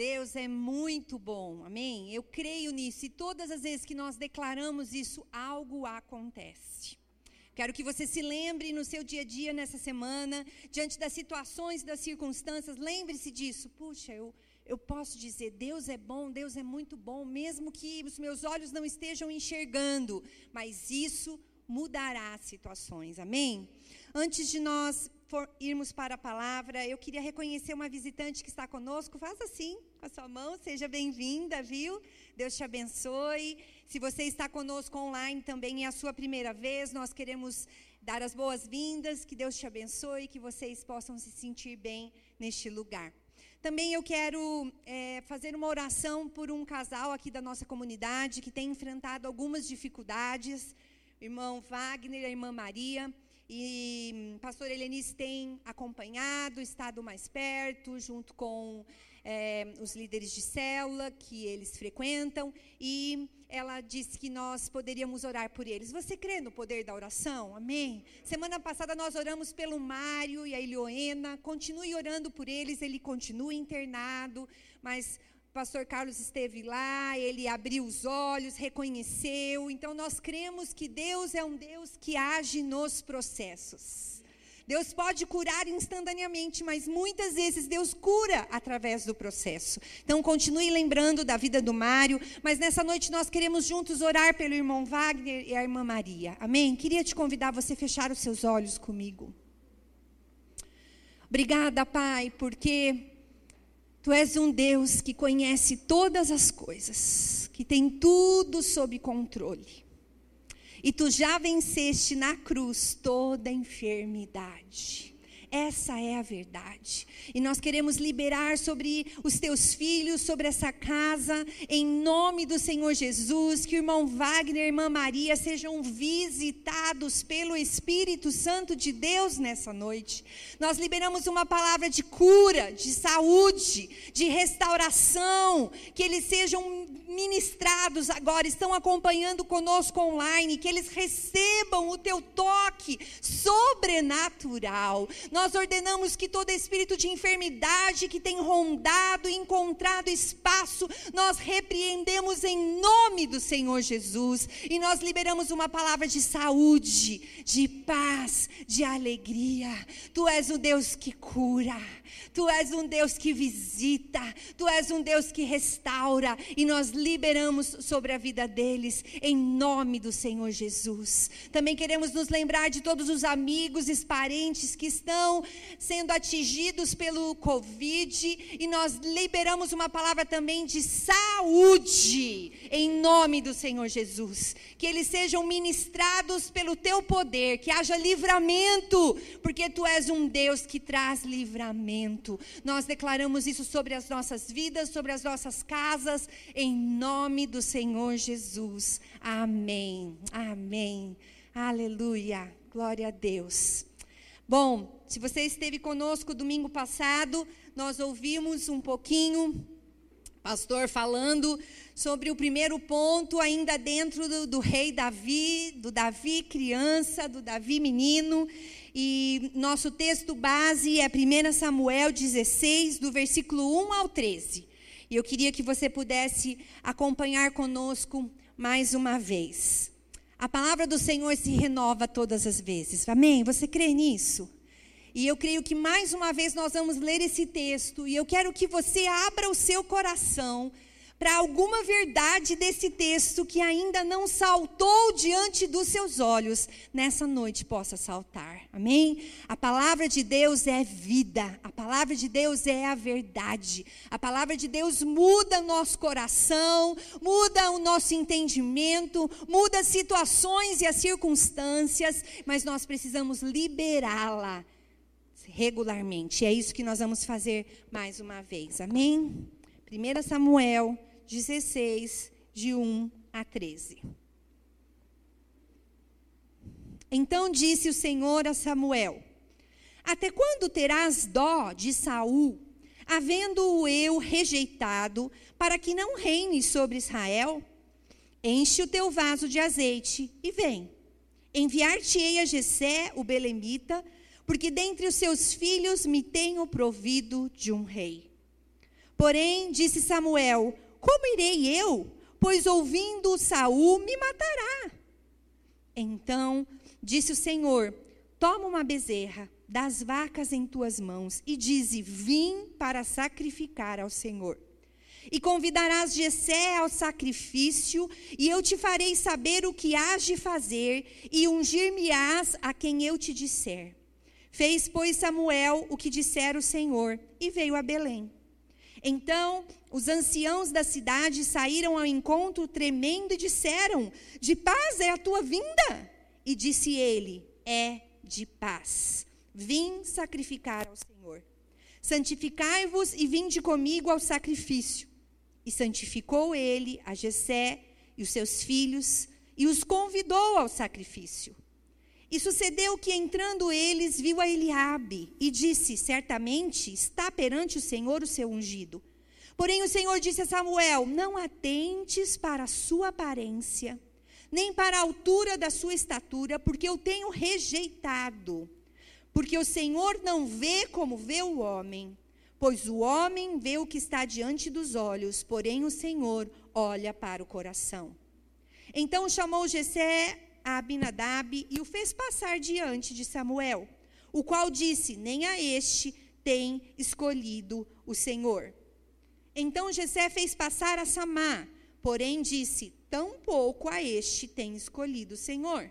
Deus é muito bom, amém? Eu creio nisso e todas as vezes que nós declaramos isso, algo acontece. Quero que você se lembre no seu dia a dia, nessa semana, diante das situações das circunstâncias, lembre-se disso. Puxa, eu, eu posso dizer: Deus é bom, Deus é muito bom, mesmo que os meus olhos não estejam enxergando, mas isso mudará as situações, amém? Antes de nós irmos para a palavra, eu queria reconhecer uma visitante que está conosco. Faça assim, com a sua mão, seja bem-vinda, viu? Deus te abençoe. Se você está conosco online também é a sua primeira vez, nós queremos dar as boas-vindas, que Deus te abençoe, que vocês possam se sentir bem neste lugar. Também eu quero é, fazer uma oração por um casal aqui da nossa comunidade que tem enfrentado algumas dificuldades, o irmão Wagner e a irmã Maria. E hum, pastor Helenice tem acompanhado, estado mais perto, junto com é, os líderes de célula que eles frequentam, e ela disse que nós poderíamos orar por eles. Você crê no poder da oração? Amém? Semana passada nós oramos pelo Mário e a Ilioena, continue orando por eles, ele continua internado, mas pastor Carlos esteve lá, ele abriu os olhos, reconheceu. Então nós cremos que Deus é um Deus que age nos processos. Deus pode curar instantaneamente, mas muitas vezes Deus cura através do processo. Então, continue lembrando da vida do Mário, mas nessa noite nós queremos juntos orar pelo irmão Wagner e a irmã Maria. Amém? Queria te convidar a você fechar os seus olhos comigo. Obrigada, Pai, porque Tu és um Deus que conhece todas as coisas, que tem tudo sob controle. E tu já venceste na cruz toda enfermidade. Essa é a verdade. E nós queremos liberar sobre os teus filhos, sobre essa casa, em nome do Senhor Jesus, que o irmão Wagner e a irmã Maria sejam visitados pelo Espírito Santo de Deus nessa noite. Nós liberamos uma palavra de cura, de saúde, de restauração, que eles sejam ministrados agora, estão acompanhando conosco online, que eles recebam o teu toque sobrenatural. Nós ordenamos que todo espírito de enfermidade que tem rondado encontrado espaço, nós repreendemos em nome do Senhor Jesus e nós liberamos uma palavra de saúde, de paz, de alegria. Tu és o Deus que cura. Tu és um Deus que visita, Tu és um Deus que restaura, e nós liberamos sobre a vida deles, em nome do Senhor Jesus. Também queremos nos lembrar de todos os amigos e parentes que estão sendo atingidos pelo Covid, e nós liberamos uma palavra também de saúde, em nome do Senhor Jesus. Que eles sejam ministrados pelo Teu poder, que haja livramento, porque Tu és um Deus que traz livramento. Nós declaramos isso sobre as nossas vidas, sobre as nossas casas, em nome do Senhor Jesus. Amém. Amém. Aleluia. Glória a Deus. Bom, se você esteve conosco domingo passado, nós ouvimos um pouquinho pastor falando sobre o primeiro ponto, ainda dentro do, do, rei Davi, do Davi criança, do Davi menino. E nosso texto base é 1 Samuel 16, do versículo 1 ao 13. E eu queria que você pudesse acompanhar conosco mais uma vez. A palavra do Senhor se renova todas as vezes. Amém? Você crê nisso? E eu creio que mais uma vez nós vamos ler esse texto e eu quero que você abra o seu coração para alguma verdade desse texto que ainda não saltou diante dos seus olhos, nessa noite possa saltar. Amém? A palavra de Deus é vida, a palavra de Deus é a verdade. A palavra de Deus muda nosso coração, muda o nosso entendimento, muda as situações e as circunstâncias, mas nós precisamos liberá-la regularmente. É isso que nós vamos fazer mais uma vez. Amém? 1 Samuel 16, de 1 a 13. Então disse o Senhor Samuel: Até quando terás dó de Saul, havendo-o eu rejeitado, para que não reine sobre Israel? Enche o teu vaso de azeite e vem. Enviar-te-ei a Jessé, o belemita, porque dentre os seus filhos me tenho provido de um rei. Porém, disse Samuel: Como irei eu? Pois ouvindo Saul me matará. Então disse o Senhor: Toma uma bezerra das vacas em tuas mãos e dize: Vim para sacrificar ao Senhor. E convidarás Jessé ao sacrifício, e eu te farei saber o que hás de fazer, e ungir-me-ás a quem eu te disser. Fez, pois, Samuel o que dissera o Senhor, e veio a Belém. Então os anciãos da cidade saíram ao encontro tremendo e disseram: De paz é a tua vinda? E disse ele: É de paz. Vim sacrificar ao Senhor. Santificai-vos e vinde comigo ao sacrifício. E santificou ele a Jessé e os seus filhos e os convidou ao sacrifício. E sucedeu que entrando eles viu a Eliabe e disse: Certamente está perante o Senhor o seu ungido. Porém o Senhor disse a Samuel: Não atentes para a sua aparência, nem para a altura da sua estatura, porque eu tenho rejeitado. Porque o Senhor não vê como vê o homem, pois o homem vê o que está diante dos olhos, porém o Senhor olha para o coração. Então chamou Jessé a Abinadab e o fez passar diante de Samuel, o qual disse: Nem a este tem escolhido o Senhor. Então Jessé fez passar a Samá, porém disse: Tampouco a este tem escolhido o Senhor.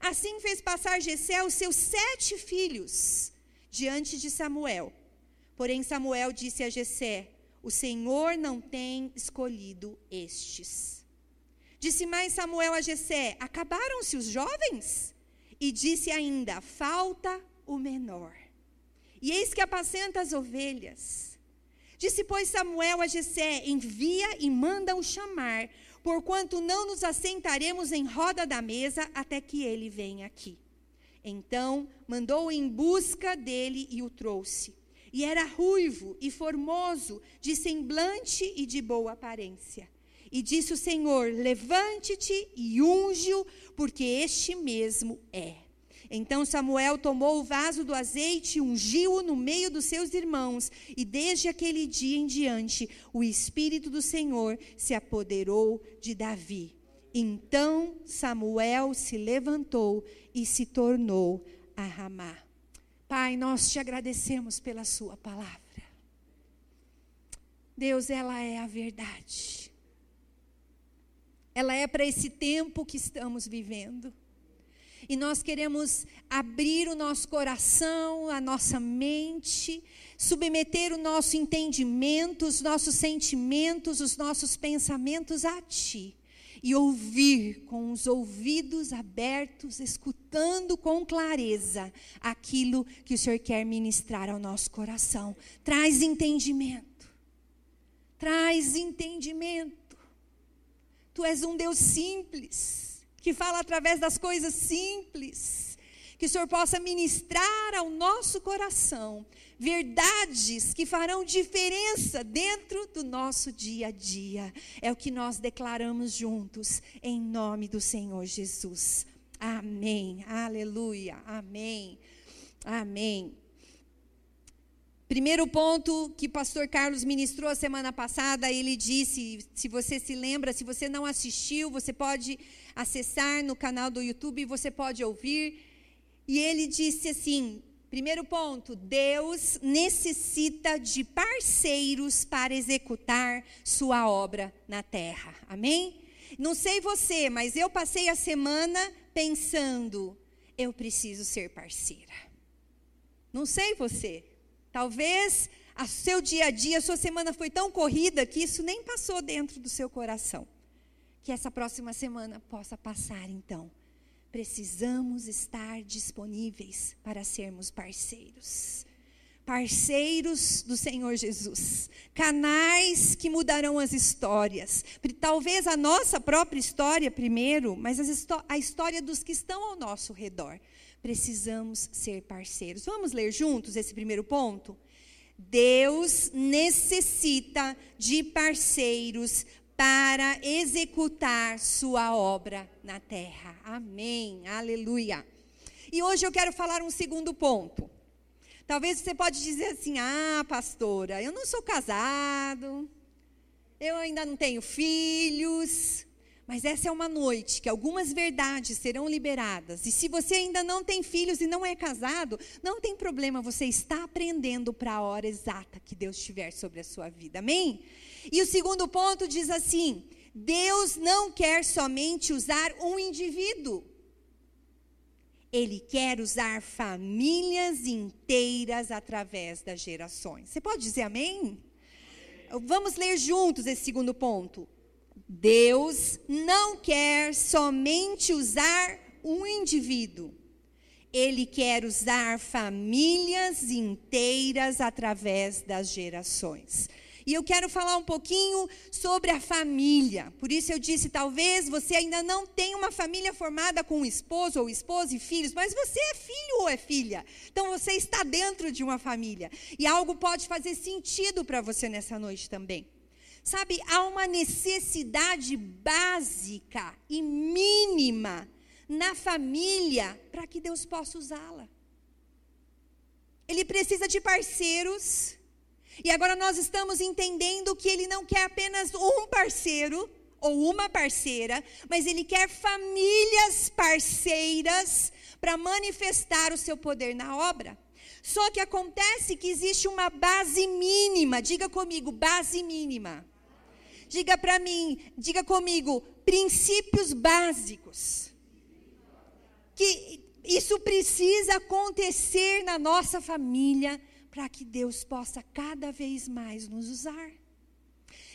Assim fez passar Jessé os seus sete filhos diante de Samuel. Porém Samuel disse a Jessé: O Senhor não tem escolhido estes. Disse mais Samuel a Jessé: Acabaram-se os jovens? E disse ainda: Falta o menor. E eis que apacenta as ovelhas. Disse, pois, Samuel a Jessé: Envia e manda-o chamar, porquanto não nos assentaremos em roda da mesa até que ele venha aqui. Então mandou em busca dele e o trouxe. E era ruivo e formoso, de semblante e de boa aparência. E disse o Senhor: Levante-te e unge-o, porque este mesmo é. Então Samuel tomou o vaso do azeite e ungiu-o no meio dos seus irmãos, e desde aquele dia em diante o Espírito do Senhor se apoderou de Davi. Então Samuel se levantou e se tornou a Ramá. Pai, nós te agradecemos pela Sua palavra. Deus, ela é a verdade ela é para esse tempo que estamos vivendo. E nós queremos abrir o nosso coração, a nossa mente, submeter o nosso entendimento, os nossos sentimentos, os nossos pensamentos a Ti. E ouvir com os ouvidos abertos, escutando com clareza aquilo que o Senhor quer ministrar ao nosso coração. Traz entendimento. Traz entendimento. Tu és um Deus simples, que fala através das coisas simples. Que o Senhor possa ministrar ao nosso coração verdades que farão diferença dentro do nosso dia a dia. É o que nós declaramos juntos, em nome do Senhor Jesus. Amém. Aleluia. Amém. Amém. Primeiro ponto que o pastor Carlos ministrou a semana passada, ele disse, se você se lembra, se você não assistiu, você pode acessar no canal do YouTube, você pode ouvir. E ele disse assim: primeiro ponto, Deus necessita de parceiros para executar sua obra na terra. Amém? Não sei você, mas eu passei a semana pensando, eu preciso ser parceira. Não sei você, Talvez o seu dia a dia, a sua semana foi tão corrida que isso nem passou dentro do seu coração. Que essa próxima semana possa passar, então. Precisamos estar disponíveis para sermos parceiros. Parceiros do Senhor Jesus, canais que mudarão as histórias. Talvez a nossa própria história primeiro, mas a história dos que estão ao nosso redor precisamos ser parceiros. Vamos ler juntos esse primeiro ponto? Deus necessita de parceiros para executar sua obra na terra. Amém. Aleluia. E hoje eu quero falar um segundo ponto. Talvez você pode dizer assim: "Ah, pastora, eu não sou casado. Eu ainda não tenho filhos". Mas essa é uma noite que algumas verdades serão liberadas. E se você ainda não tem filhos e não é casado, não tem problema, você está aprendendo para a hora exata que Deus tiver sobre a sua vida. Amém? E o segundo ponto diz assim: Deus não quer somente usar um indivíduo. Ele quer usar famílias inteiras através das gerações. Você pode dizer amém? Vamos ler juntos esse segundo ponto. Deus não quer somente usar um indivíduo. Ele quer usar famílias inteiras através das gerações. E eu quero falar um pouquinho sobre a família. Por isso eu disse, talvez você ainda não tenha uma família formada com um esposo ou esposa e filhos, mas você é filho ou é filha. Então você está dentro de uma família. E algo pode fazer sentido para você nessa noite também. Sabe, há uma necessidade básica e mínima na família para que Deus possa usá-la. Ele precisa de parceiros. E agora nós estamos entendendo que ele não quer apenas um parceiro ou uma parceira, mas ele quer famílias parceiras para manifestar o seu poder na obra. Só que acontece que existe uma base mínima, diga comigo, base mínima. Diga para mim, diga comigo, princípios básicos. Que isso precisa acontecer na nossa família para que Deus possa cada vez mais nos usar.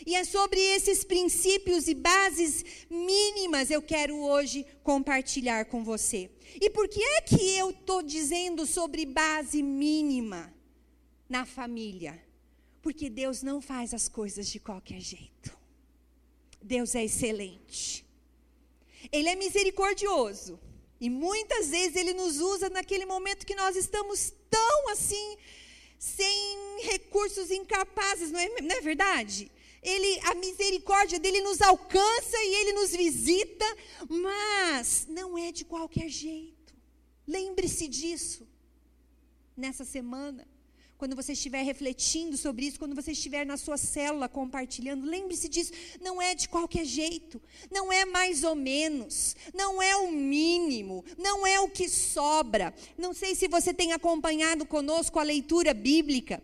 E é sobre esses princípios e bases mínimas eu quero hoje compartilhar com você. E por que é que eu estou dizendo sobre base mínima na família? Porque Deus não faz as coisas de qualquer jeito. Deus é excelente. Ele é misericordioso. E muitas vezes ele nos usa naquele momento que nós estamos tão assim, sem recursos incapazes, não é, não é verdade? Ele, a misericórdia dele nos alcança e ele nos visita, mas não é de qualquer jeito. Lembre-se disso nessa semana quando você estiver refletindo sobre isso, quando você estiver na sua célula compartilhando, lembre-se disso, não é de qualquer jeito, não é mais ou menos, não é o mínimo, não é o que sobra. Não sei se você tem acompanhado conosco a leitura bíblica.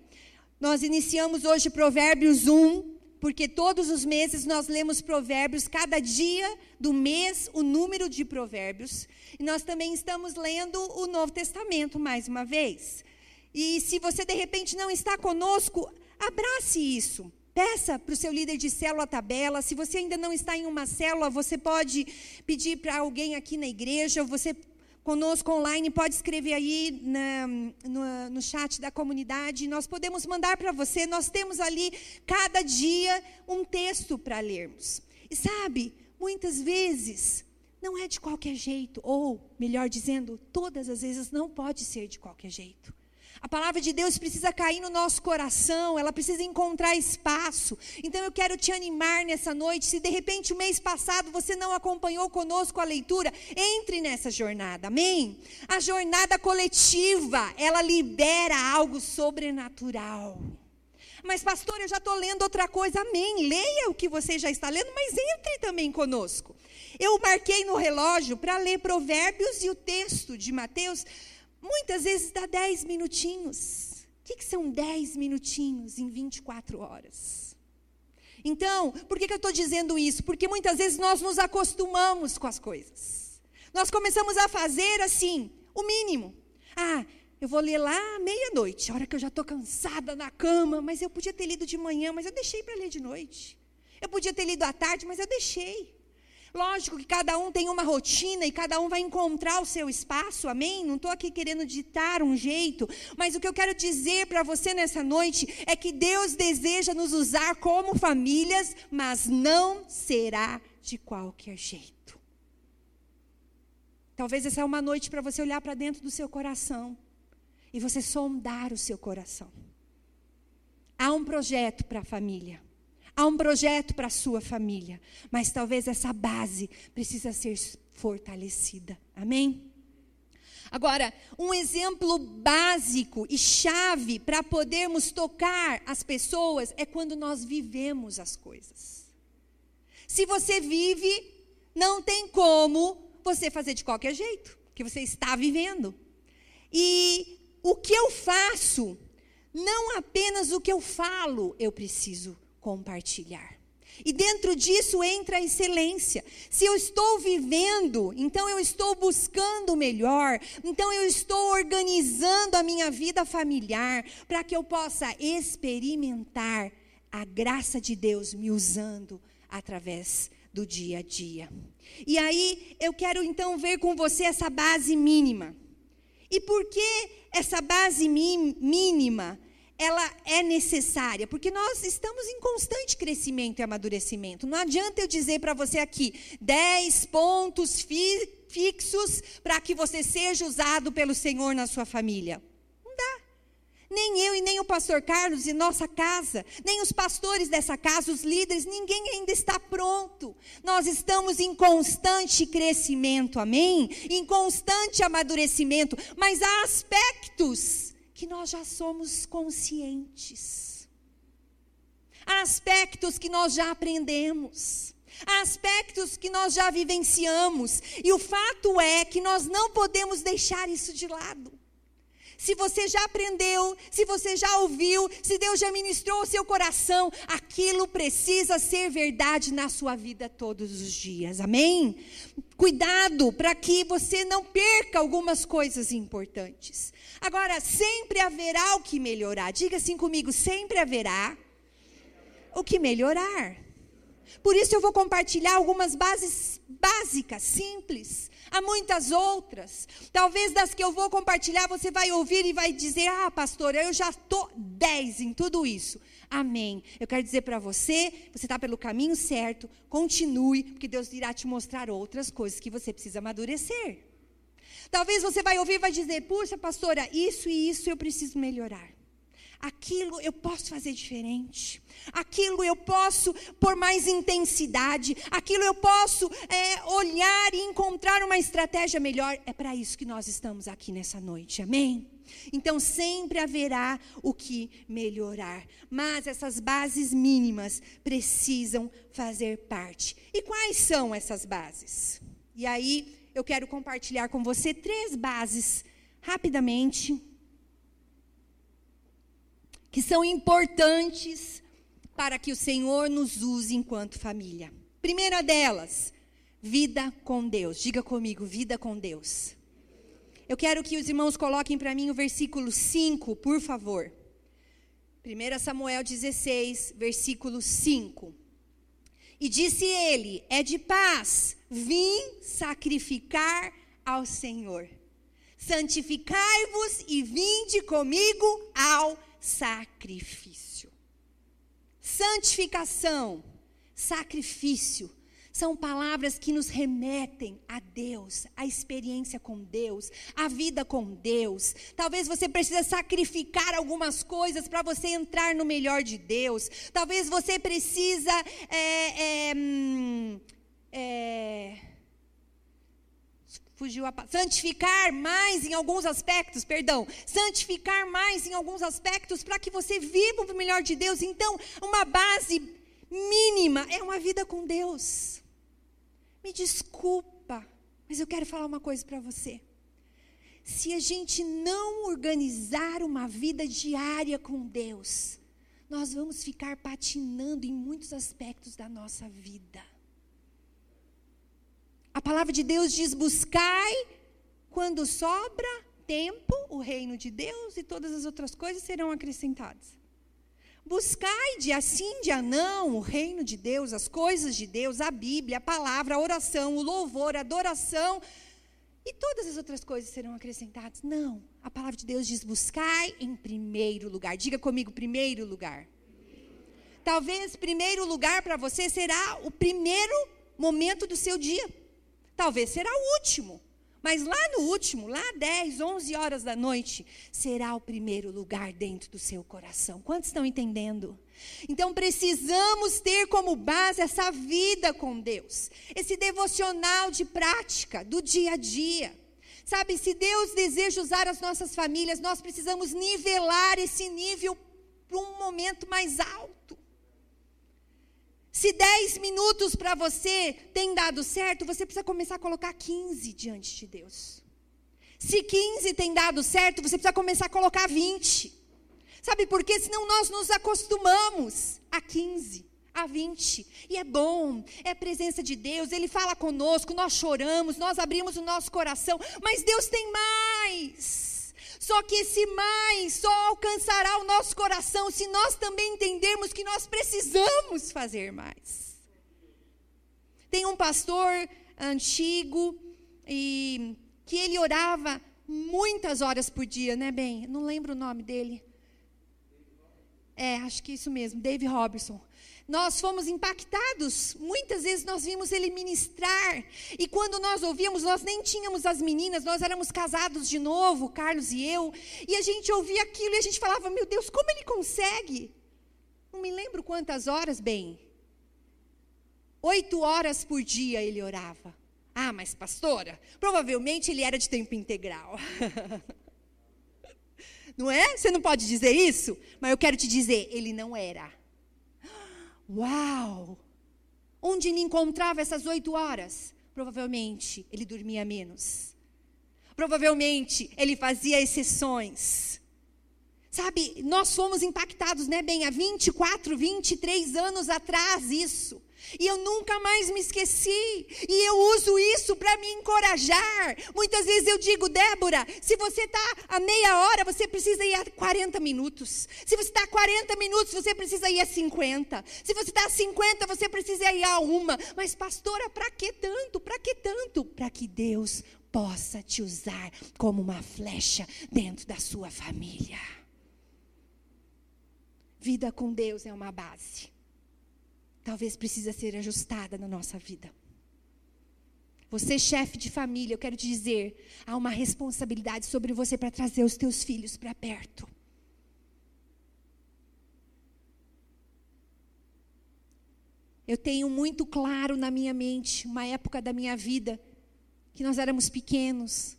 Nós iniciamos hoje Provérbios 1, porque todos os meses nós lemos provérbios, cada dia do mês, o número de provérbios. E nós também estamos lendo o Novo Testamento mais uma vez. E se você de repente não está conosco, abrace isso. Peça para o seu líder de célula a tabela. Se você ainda não está em uma célula, você pode pedir para alguém aqui na igreja. Você conosco online pode escrever aí na, no, no chat da comunidade. Nós podemos mandar para você. Nós temos ali cada dia um texto para lermos. E sabe, muitas vezes não é de qualquer jeito, ou melhor dizendo, todas as vezes não pode ser de qualquer jeito. A palavra de Deus precisa cair no nosso coração, ela precisa encontrar espaço. Então eu quero te animar nessa noite. Se de repente o mês passado você não acompanhou conosco a leitura, entre nessa jornada, amém? A jornada coletiva, ela libera algo sobrenatural. Mas, pastor, eu já estou lendo outra coisa, amém. Leia o que você já está lendo, mas entre também conosco. Eu marquei no relógio para ler Provérbios e o texto de Mateus Muitas vezes dá 10 minutinhos. O que, que são 10 minutinhos em 24 horas? Então, por que, que eu estou dizendo isso? Porque muitas vezes nós nos acostumamos com as coisas. Nós começamos a fazer assim, o mínimo. Ah, eu vou ler lá meia-noite, hora que eu já estou cansada na cama, mas eu podia ter lido de manhã, mas eu deixei para ler de noite. Eu podia ter lido à tarde, mas eu deixei. Lógico que cada um tem uma rotina e cada um vai encontrar o seu espaço, amém? Não estou aqui querendo ditar um jeito, mas o que eu quero dizer para você nessa noite é que Deus deseja nos usar como famílias, mas não será de qualquer jeito. Talvez essa é uma noite para você olhar para dentro do seu coração e você sondar o seu coração. Há um projeto para a família. Há um projeto para a sua família, mas talvez essa base precisa ser fortalecida. Amém? Agora, um exemplo básico e chave para podermos tocar as pessoas é quando nós vivemos as coisas. Se você vive, não tem como você fazer de qualquer jeito, que você está vivendo. E o que eu faço, não apenas o que eu falo, eu preciso compartilhar. E dentro disso entra a excelência. Se eu estou vivendo, então eu estou buscando o melhor, então eu estou organizando a minha vida familiar para que eu possa experimentar a graça de Deus me usando através do dia a dia. E aí eu quero então ver com você essa base mínima. E por que essa base mínima? Ela é necessária, porque nós estamos em constante crescimento e amadurecimento. Não adianta eu dizer para você aqui 10 pontos fi fixos para que você seja usado pelo Senhor na sua família. Não dá. Nem eu e nem o pastor Carlos e nossa casa, nem os pastores dessa casa, os líderes, ninguém ainda está pronto. Nós estamos em constante crescimento, amém? Em constante amadurecimento, mas há aspectos que nós já somos conscientes. Há aspectos que nós já aprendemos. Há aspectos que nós já vivenciamos. E o fato é que nós não podemos deixar isso de lado. Se você já aprendeu, se você já ouviu, se Deus já ministrou o seu coração, aquilo precisa ser verdade na sua vida todos os dias. Amém? Cuidado para que você não perca algumas coisas importantes. Agora, sempre haverá o que melhorar. Diga assim comigo: sempre haverá o que melhorar. Por isso eu vou compartilhar algumas bases básicas, simples. Há muitas outras. Talvez das que eu vou compartilhar, você vai ouvir e vai dizer: Ah, pastora, eu já estou 10 em tudo isso. Amém. Eu quero dizer para você: você está pelo caminho certo, continue, porque Deus irá te mostrar outras coisas que você precisa amadurecer. Talvez você vai ouvir e vai dizer: puxa, pastora, isso e isso eu preciso melhorar. Aquilo eu posso fazer diferente. Aquilo eu posso por mais intensidade. Aquilo eu posso é, olhar e encontrar uma estratégia melhor. É para isso que nós estamos aqui nessa noite. Amém? Então sempre haverá o que melhorar. Mas essas bases mínimas precisam fazer parte. E quais são essas bases? E aí eu quero compartilhar com você três bases, rapidamente, que são importantes para que o Senhor nos use enquanto família. Primeira delas, vida com Deus. Diga comigo, vida com Deus. Eu quero que os irmãos coloquem para mim o versículo 5, por favor. 1 Samuel 16, versículo 5. E disse ele: É de paz, vim sacrificar ao Senhor. Santificai-vos e vinde comigo ao sacrifício. Santificação, sacrifício, são palavras que nos remetem a Deus, a experiência com Deus, a vida com Deus. Talvez você precise sacrificar algumas coisas para você entrar no melhor de Deus. Talvez você precisa é, é, hum, é, fugiu a santificar mais em alguns aspectos, perdão, santificar mais em alguns aspectos para que você viva o melhor de Deus. Então, uma base mínima é uma vida com Deus. Me desculpa, mas eu quero falar uma coisa para você. Se a gente não organizar uma vida diária com Deus, nós vamos ficar patinando em muitos aspectos da nossa vida. A palavra de Deus diz: buscai quando sobra tempo o reino de Deus e todas as outras coisas serão acrescentadas. Buscai dia sim, dia não, o reino de Deus, as coisas de Deus, a Bíblia, a palavra, a oração, o louvor, a adoração, e todas as outras coisas serão acrescentadas. Não, a palavra de Deus diz: buscai em primeiro lugar. Diga comigo, primeiro lugar. Talvez primeiro lugar para você será o primeiro momento do seu dia. Talvez será o último. Mas lá no último, lá 10, 11 horas da noite, será o primeiro lugar dentro do seu coração. Quantos estão entendendo? Então precisamos ter como base essa vida com Deus, esse devocional de prática do dia a dia. Sabe, se Deus deseja usar as nossas famílias, nós precisamos nivelar esse nível para um momento mais alto. Se 10 minutos para você tem dado certo, você precisa começar a colocar 15 diante de Deus. Se 15 tem dado certo, você precisa começar a colocar 20. Sabe por quê? Senão nós nos acostumamos a 15 a 20. E é bom, é a presença de Deus, Ele fala conosco, nós choramos, nós abrimos o nosso coração, mas Deus tem mais. Só que esse mais só alcançará o nosso coração se nós também entendermos que nós precisamos fazer mais. Tem um pastor antigo e que ele orava muitas horas por dia, né, bem? Não lembro o nome dele. É, acho que isso mesmo, Dave Robertson nós fomos impactados. Muitas vezes nós vimos ele ministrar. E quando nós ouvíamos, nós nem tínhamos as meninas, nós éramos casados de novo, Carlos e eu. E a gente ouvia aquilo e a gente falava: Meu Deus, como ele consegue? Não me lembro quantas horas, bem. Oito horas por dia ele orava. Ah, mas pastora, provavelmente ele era de tempo integral. não é? Você não pode dizer isso? Mas eu quero te dizer, ele não era. Uau! Onde ele encontrava essas oito horas? Provavelmente ele dormia menos. Provavelmente ele fazia exceções. Sabe, nós fomos impactados, né, bem, há 24, 23 anos atrás isso. E eu nunca mais me esqueci. E eu uso isso para me encorajar. Muitas vezes eu digo, Débora, se você está a meia hora, você precisa ir a 40 minutos. Se você está a 40 minutos, você precisa ir a 50. Se você está a 50, você precisa ir a uma. Mas, pastora, para que tanto? Para que tanto? Para que Deus possa te usar como uma flecha dentro da sua família. Vida com Deus é uma base talvez precisa ser ajustada na nossa vida. Você, chefe de família, eu quero te dizer, há uma responsabilidade sobre você para trazer os teus filhos para perto. Eu tenho muito claro na minha mente uma época da minha vida que nós éramos pequenos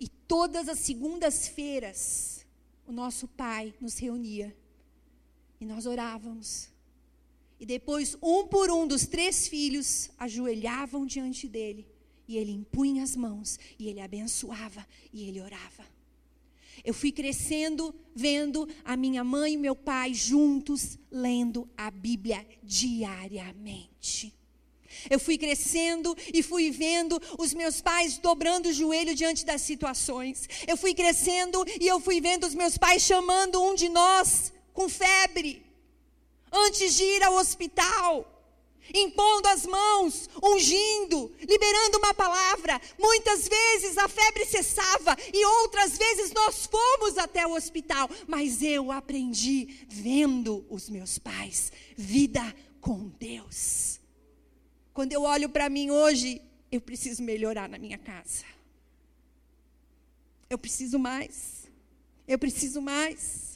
e todas as segundas-feiras o nosso pai nos reunia e nós orávamos e depois, um por um dos três filhos ajoelhavam diante dele. E ele impunha as mãos, e ele abençoava, e ele orava. Eu fui crescendo vendo a minha mãe e meu pai juntos lendo a Bíblia diariamente. Eu fui crescendo e fui vendo os meus pais dobrando o joelho diante das situações. Eu fui crescendo e eu fui vendo os meus pais chamando um de nós com febre antes de ir ao hospital, impondo as mãos, ungindo, liberando uma palavra. Muitas vezes a febre cessava e outras vezes nós fomos até o hospital, mas eu aprendi vendo os meus pais, vida com Deus. Quando eu olho para mim hoje, eu preciso melhorar na minha casa. Eu preciso mais. Eu preciso mais.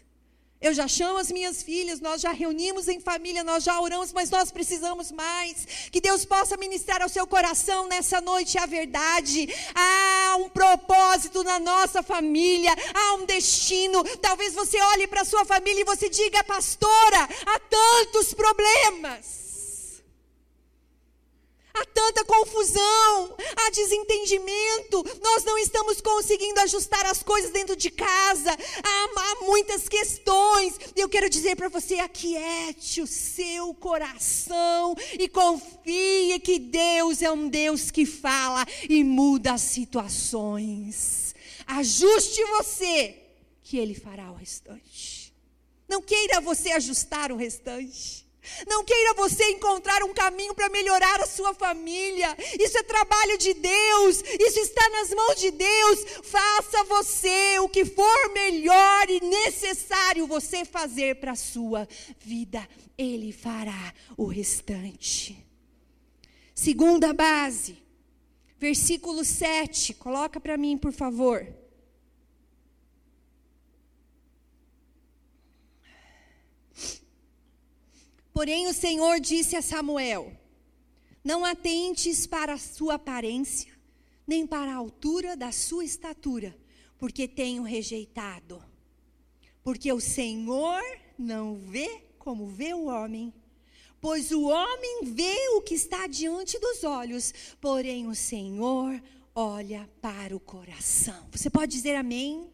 Eu já chamo as minhas filhas, nós já reunimos em família, nós já oramos, mas nós precisamos mais. Que Deus possa ministrar ao seu coração nessa noite a verdade. Há um propósito na nossa família, há um destino. Talvez você olhe para a sua família e você diga, pastora, há tantos problemas há tanta confusão, há desentendimento, nós não estamos conseguindo ajustar as coisas dentro de casa, há, há muitas questões. Eu quero dizer para você: aquiete o seu coração e confie que Deus é um Deus que fala e muda as situações. Ajuste você, que Ele fará o restante. Não queira você ajustar o restante. Não queira você encontrar um caminho para melhorar a sua família. Isso é trabalho de Deus. Isso está nas mãos de Deus. Faça você o que for melhor e necessário você fazer para a sua vida. Ele fará o restante. Segunda base, versículo 7. Coloca para mim, por favor. Porém, o Senhor disse a Samuel: Não atentes para a sua aparência, nem para a altura da sua estatura, porque tenho rejeitado. Porque o Senhor não vê como vê o homem. Pois o homem vê o que está diante dos olhos, porém o Senhor olha para o coração. Você pode dizer amém?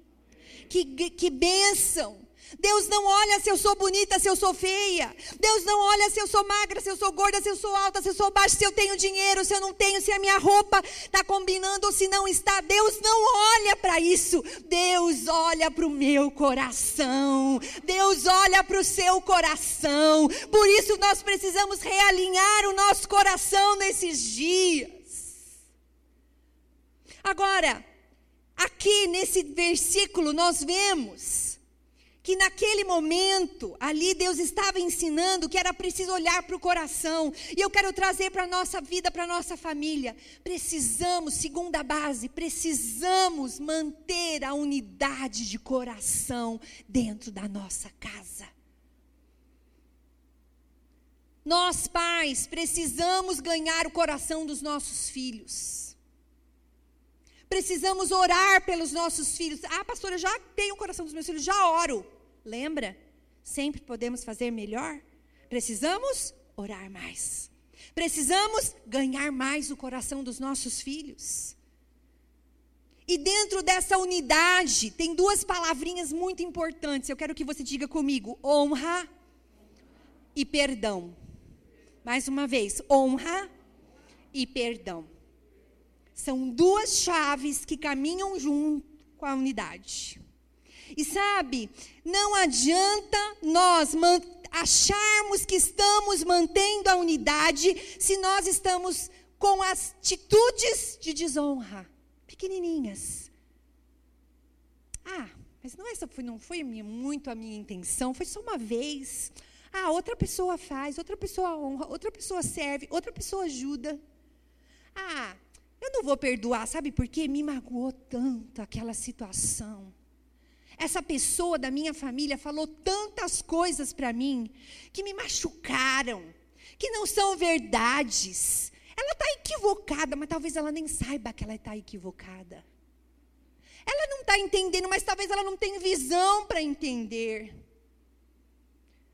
Que, que bênção! Deus não olha se eu sou bonita, se eu sou feia. Deus não olha se eu sou magra, se eu sou gorda, se eu sou alta, se eu sou baixa, se eu tenho dinheiro, se eu não tenho, se a minha roupa está combinando ou se não está. Deus não olha para isso. Deus olha para o meu coração. Deus olha para o seu coração. Por isso nós precisamos realinhar o nosso coração nesses dias. Agora, aqui nesse versículo nós vemos que naquele momento, ali Deus estava ensinando que era preciso olhar para o coração. E eu quero trazer para a nossa vida, para a nossa família. Precisamos, segunda base, precisamos manter a unidade de coração dentro da nossa casa. Nós, pais, precisamos ganhar o coração dos nossos filhos. Precisamos orar pelos nossos filhos. Ah, pastora, já tenho o coração dos meus filhos, já oro. Lembra? Sempre podemos fazer melhor. Precisamos orar mais. Precisamos ganhar mais o coração dos nossos filhos. E dentro dessa unidade, tem duas palavrinhas muito importantes. Eu quero que você diga comigo: honra e perdão. Mais uma vez, honra e perdão. São duas chaves que caminham junto com a unidade. E sabe, não adianta nós acharmos que estamos mantendo a unidade se nós estamos com atitudes de desonra, pequenininhas. Ah, mas não, essa foi, não foi muito a minha intenção, foi só uma vez. Ah, outra pessoa faz, outra pessoa honra, outra pessoa serve, outra pessoa ajuda. Ah, eu não vou perdoar, sabe por quê? Me magoou tanto aquela situação. Essa pessoa da minha família falou tantas coisas para mim que me machucaram, que não são verdades. Ela está equivocada, mas talvez ela nem saiba que ela está equivocada. Ela não está entendendo, mas talvez ela não tenha visão para entender.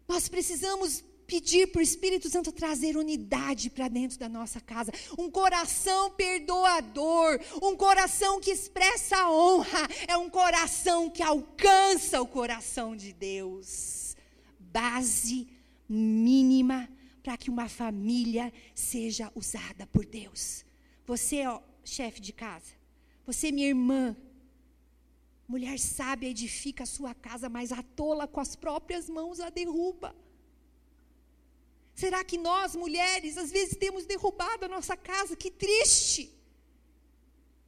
Nós precisamos pedir para o Espírito Santo trazer unidade para dentro da nossa casa, um coração perdoador, um coração que expressa honra, é um coração que alcança o coração de Deus. Base mínima para que uma família seja usada por Deus. Você, ó, chefe de casa, você, minha irmã, mulher sábia edifica a sua casa, mas a tola com as próprias mãos a derruba. Será que nós, mulheres, às vezes temos derrubado a nossa casa? Que triste.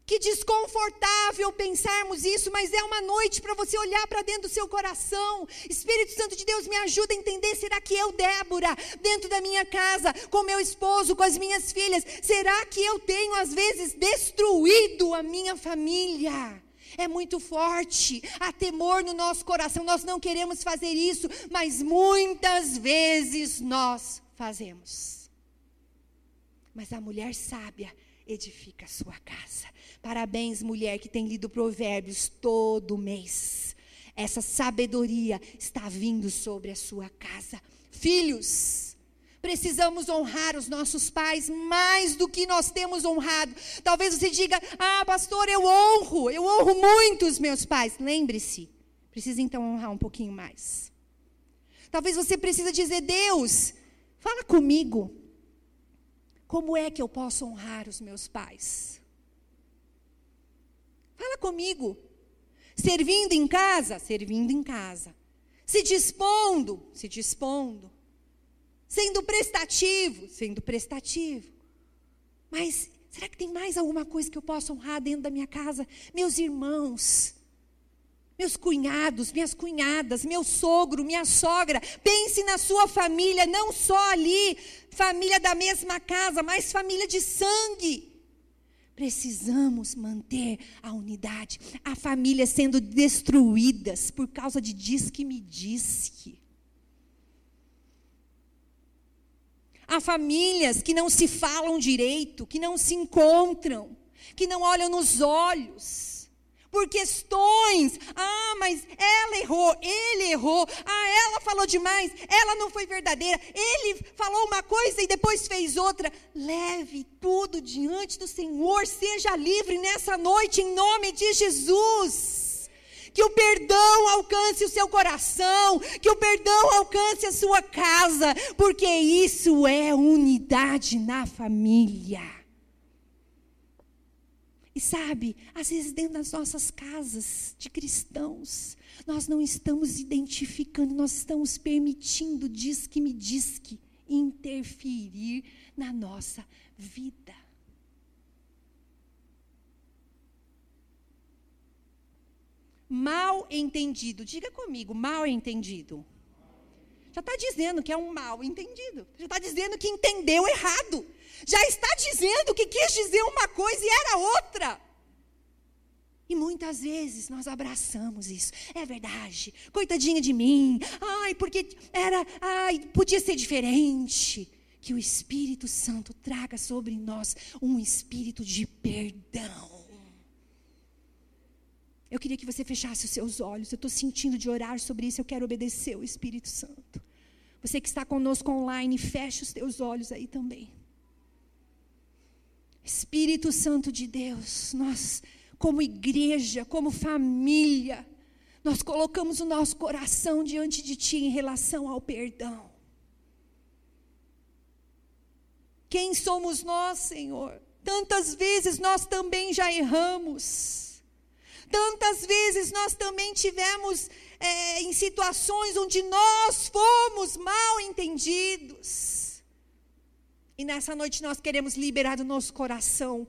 Que desconfortável pensarmos isso, mas é uma noite para você olhar para dentro do seu coração. Espírito Santo de Deus, me ajuda a entender. Será que eu, Débora, dentro da minha casa, com meu esposo, com as minhas filhas, será que eu tenho, às vezes, destruído a minha família? É muito forte, há temor no nosso coração, nós não queremos fazer isso, mas muitas vezes nós fazemos. Mas a mulher sábia edifica a sua casa. Parabéns, mulher que tem lido Provérbios todo mês. Essa sabedoria está vindo sobre a sua casa. Filhos, Precisamos honrar os nossos pais mais do que nós temos honrado. Talvez você diga: Ah, pastor, eu honro, eu honro muito os meus pais. Lembre-se, precisa então honrar um pouquinho mais. Talvez você precisa dizer: Deus, fala comigo. Como é que eu posso honrar os meus pais? Fala comigo. Servindo em casa? Servindo em casa. Se dispondo? Se dispondo sendo prestativo, sendo prestativo. Mas será que tem mais alguma coisa que eu possa honrar dentro da minha casa? Meus irmãos, meus cunhados, minhas cunhadas, meu sogro, minha sogra. Pense na sua família, não só ali, família da mesma casa, mas família de sangue. Precisamos manter a unidade. A família sendo destruídas por causa de diz que me disse. Há famílias que não se falam direito, que não se encontram. que não olham nos olhos, por questões. Ah, mas ela errou, ele errou. Ah, ela falou demais, ela não foi verdadeira. Ele falou uma coisa e depois fez outra. Leve tudo diante do Senhor, seja livre nessa noite em nome de Jesus que o perdão alcance o seu coração, que o perdão alcance a sua casa, porque isso é unidade na família. E sabe, às vezes dentro das nossas casas de cristãos, nós não estamos identificando, nós estamos permitindo, diz que me diz que, interferir na nossa vida. Mal entendido. Diga comigo, mal entendido. Já está dizendo que é um mal entendido. Já está dizendo que entendeu errado. Já está dizendo que quis dizer uma coisa e era outra. E muitas vezes nós abraçamos isso. É verdade. Coitadinha de mim. Ai, porque era, ai, podia ser diferente. Que o Espírito Santo traga sobre nós um espírito de perdão. Eu queria que você fechasse os seus olhos. Eu estou sentindo de orar sobre isso. Eu quero obedecer o Espírito Santo. Você que está conosco online, feche os teus olhos aí também. Espírito Santo de Deus, nós, como igreja, como família, nós colocamos o nosso coração diante de Ti em relação ao perdão. Quem somos nós, Senhor? Tantas vezes nós também já erramos. Tantas vezes nós também tivemos é, em situações onde nós fomos mal entendidos. E nessa noite nós queremos liberar do nosso coração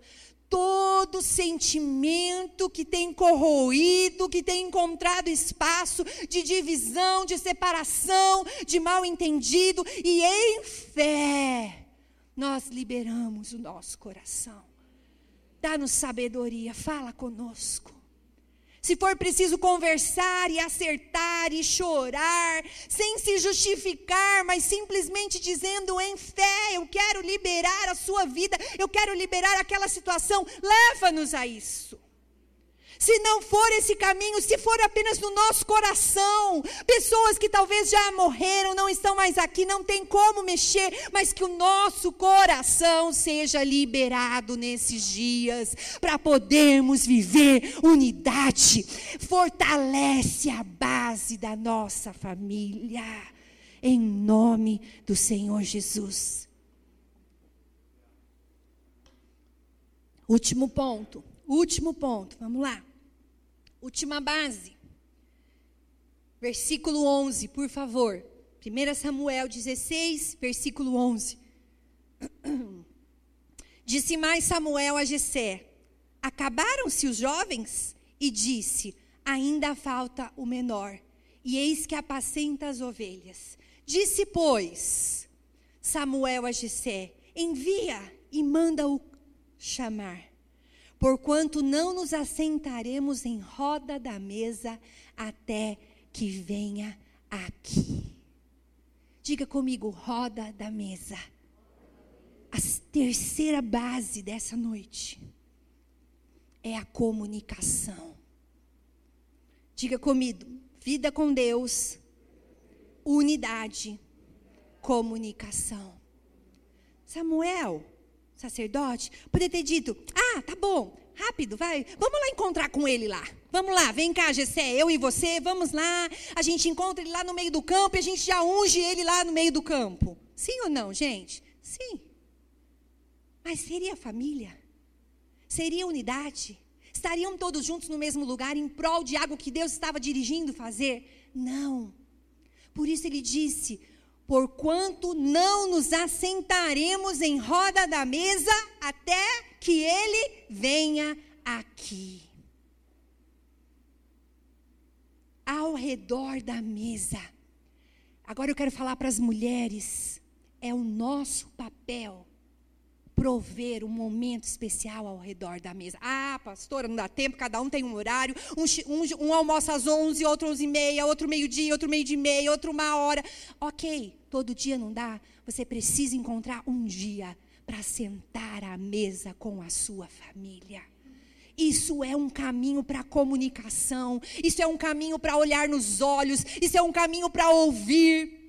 todo sentimento que tem corroído, que tem encontrado espaço de divisão, de separação, de mal entendido, e em fé nós liberamos o nosso coração. Dá-nos sabedoria, fala conosco. Se for preciso conversar e acertar e chorar, sem se justificar, mas simplesmente dizendo em fé: Eu quero liberar a sua vida, eu quero liberar aquela situação, leva-nos a isso. Se não for esse caminho, se for apenas no nosso coração, pessoas que talvez já morreram, não estão mais aqui, não tem como mexer, mas que o nosso coração seja liberado nesses dias, para podermos viver unidade. Fortalece a base da nossa família, em nome do Senhor Jesus. Último ponto, último ponto, vamos lá. Última base. Versículo 11, por favor. 1 Samuel 16, versículo 11. Disse mais Samuel a Jessé: Acabaram-se os jovens? E disse: Ainda falta o menor, e eis que apacenta as ovelhas. Disse, pois, Samuel a Jessé: Envia e manda-o chamar porquanto não nos assentaremos em roda da mesa até que venha aqui. Diga comigo, roda da mesa. A terceira base dessa noite é a comunicação. Diga comigo, vida com Deus, unidade, comunicação. Samuel, sacerdote, poderia ter dito: Ah, tá bom, rápido, vai, vamos lá encontrar com ele lá. Vamos lá, vem cá, Gessé, eu e você, vamos lá. A gente encontra ele lá no meio do campo e a gente já unge ele lá no meio do campo. Sim ou não, gente? Sim. Mas seria família? Seria unidade? Estariam todos juntos no mesmo lugar em prol de algo que Deus estava dirigindo fazer? Não. Por isso ele disse: porquanto não nos assentaremos em roda da mesa até que ele venha aqui. Ao redor da mesa. Agora eu quero falar para as mulheres, é o nosso papel prover um momento especial ao redor da mesa. Ah, pastora, não dá tempo, cada um tem um horário. Um, um, um almoça às 11, outro 11 e meia, outro meio-dia, outro meio de meia, outro uma hora. Ok, todo dia não dá. Você precisa encontrar um dia para sentar à mesa com a sua família. Isso é um caminho para comunicação, isso é um caminho para olhar nos olhos, isso é um caminho para ouvir.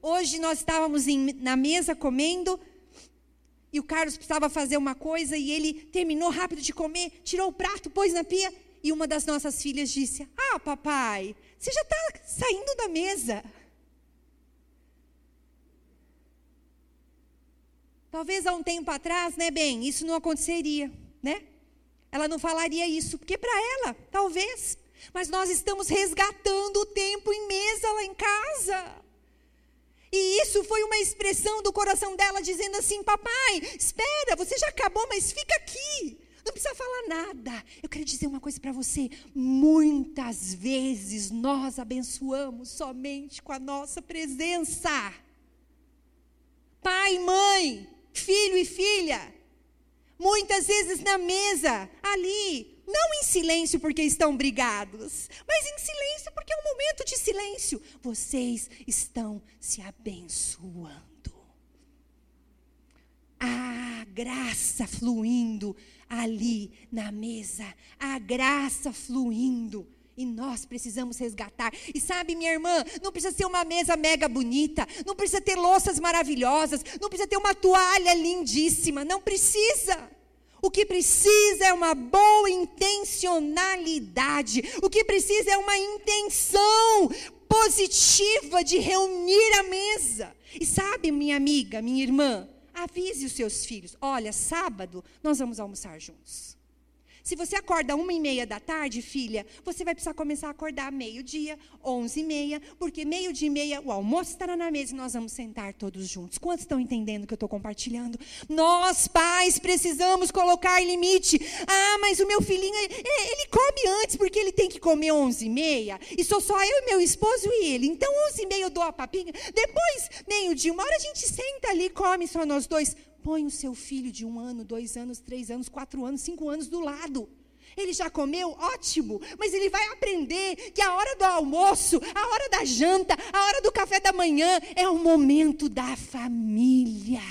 Hoje nós estávamos em, na mesa comendo e o Carlos precisava fazer uma coisa e ele terminou rápido de comer, tirou o prato, pôs na pia e uma das nossas filhas disse: Ah, papai, você já está saindo da mesa. Talvez há um tempo atrás, né, bem, isso não aconteceria, né? Ela não falaria isso, porque para ela, talvez. Mas nós estamos resgatando o tempo em mesa lá em casa. E isso foi uma expressão do coração dela dizendo assim: Papai, espera, você já acabou, mas fica aqui. Não precisa falar nada. Eu quero dizer uma coisa para você. Muitas vezes nós abençoamos somente com a nossa presença. Pai, mãe, filho e filha. Muitas vezes na mesa, ali, não em silêncio porque estão brigados, mas em silêncio porque é um momento de silêncio. Vocês estão se abençoando. A graça fluindo ali na mesa, a graça fluindo. E nós precisamos resgatar. E sabe, minha irmã, não precisa ser uma mesa mega bonita, não precisa ter louças maravilhosas, não precisa ter uma toalha lindíssima, não precisa. O que precisa é uma boa intencionalidade. O que precisa é uma intenção positiva de reunir a mesa. E sabe, minha amiga, minha irmã, avise os seus filhos: olha, sábado nós vamos almoçar juntos. Se você acorda uma e meia da tarde, filha, você vai precisar começar a acordar meio-dia, onze e meia, porque meio-dia e meia o almoço estará na mesa e nós vamos sentar todos juntos. Quantos estão entendendo o que eu estou compartilhando? Nós, pais, precisamos colocar limite. Ah, mas o meu filhinho, ele come antes, porque ele tem que comer onze e meia, e sou só eu e meu esposo e ele. Então, onze e meia eu dou a papinha. Depois, meio-dia, uma hora a gente senta ali, come só nós dois. Põe o seu filho de um ano, dois anos, três anos, quatro anos, cinco anos do lado. Ele já comeu? Ótimo! Mas ele vai aprender que a hora do almoço, a hora da janta, a hora do café da manhã é o momento da família.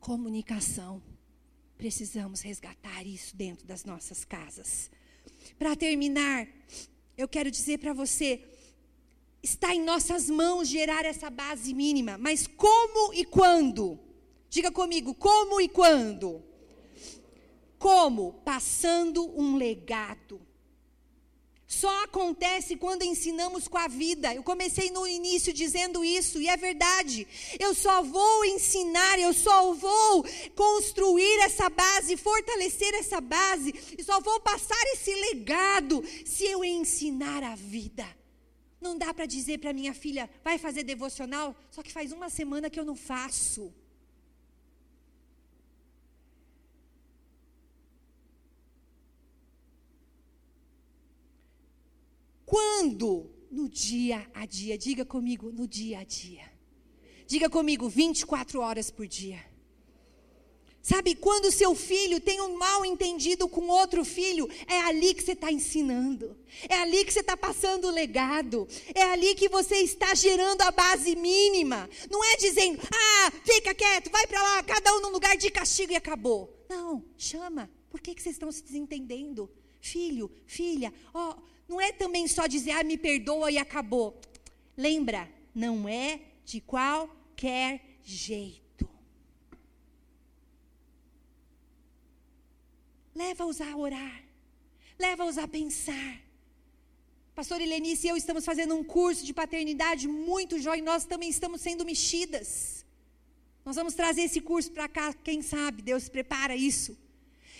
Comunicação. Precisamos resgatar isso dentro das nossas casas. Para terminar, eu quero dizer para você está em nossas mãos gerar essa base mínima, mas como e quando? Diga comigo, como e quando? Como? Passando um legado. Só acontece quando ensinamos com a vida. Eu comecei no início dizendo isso, e é verdade. Eu só vou ensinar, eu só vou construir essa base, fortalecer essa base, e só vou passar esse legado se eu ensinar a vida. Não dá para dizer para minha filha, vai fazer devocional, só que faz uma semana que eu não faço. Quando? No dia a dia. Diga comigo, no dia a dia. Diga comigo, 24 horas por dia. Sabe, quando seu filho tem um mal entendido com outro filho, é ali que você está ensinando, é ali que você está passando o legado, é ali que você está gerando a base mínima. Não é dizendo, ah, fica quieto, vai para lá, cada um num lugar de castigo e acabou. Não, chama. Por que, que vocês estão se desentendendo? Filho, filha, ó, não é também só dizer, ah, me perdoa e acabou. Lembra, não é de qualquer jeito. Leva-os a orar. Leva-os a pensar. Pastor Helenice e eu estamos fazendo um curso de paternidade muito e nós também estamos sendo mexidas. Nós vamos trazer esse curso para cá, quem sabe, Deus prepara isso.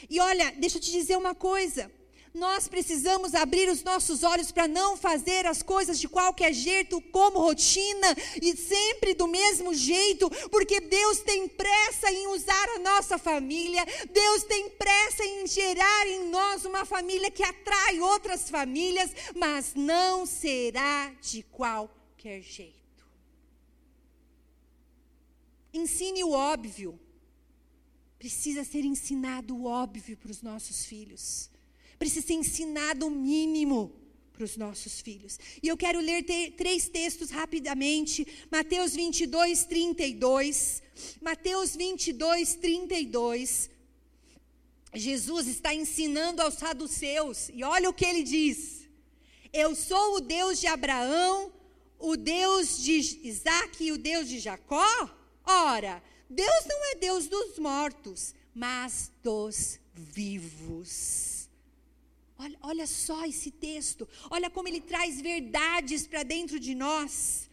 E olha, deixa eu te dizer uma coisa. Nós precisamos abrir os nossos olhos para não fazer as coisas de qualquer jeito, como rotina e sempre do mesmo jeito, porque Deus tem pressa em usar a nossa família, Deus tem pressa em gerar em nós uma família que atrai outras famílias, mas não será de qualquer jeito. Ensine o óbvio. Precisa ser ensinado o óbvio para os nossos filhos precisa ser ensinado o mínimo para os nossos filhos. E eu quero ler te, três textos rapidamente. Mateus 22, 32. Mateus 22, 32. Jesus está ensinando aos saduceus, e olha o que ele diz: Eu sou o Deus de Abraão, o Deus de Isaac e o Deus de Jacó? Ora, Deus não é Deus dos mortos, mas dos vivos. Olha, olha só esse texto, olha como ele traz verdades para dentro de nós.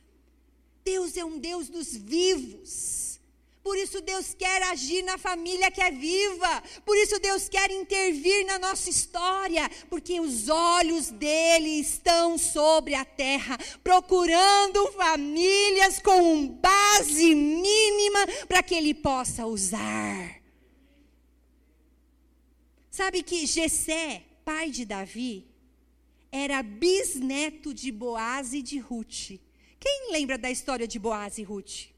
Deus é um Deus dos vivos. Por isso Deus quer agir na família que é viva. Por isso Deus quer intervir na nossa história, porque os olhos dele estão sobre a terra, procurando famílias com base mínima para que ele possa usar. Sabe que Jessé, pai de Davi, era bisneto de Boaz e de Ruth. Quem lembra da história de Boaz e Ruth?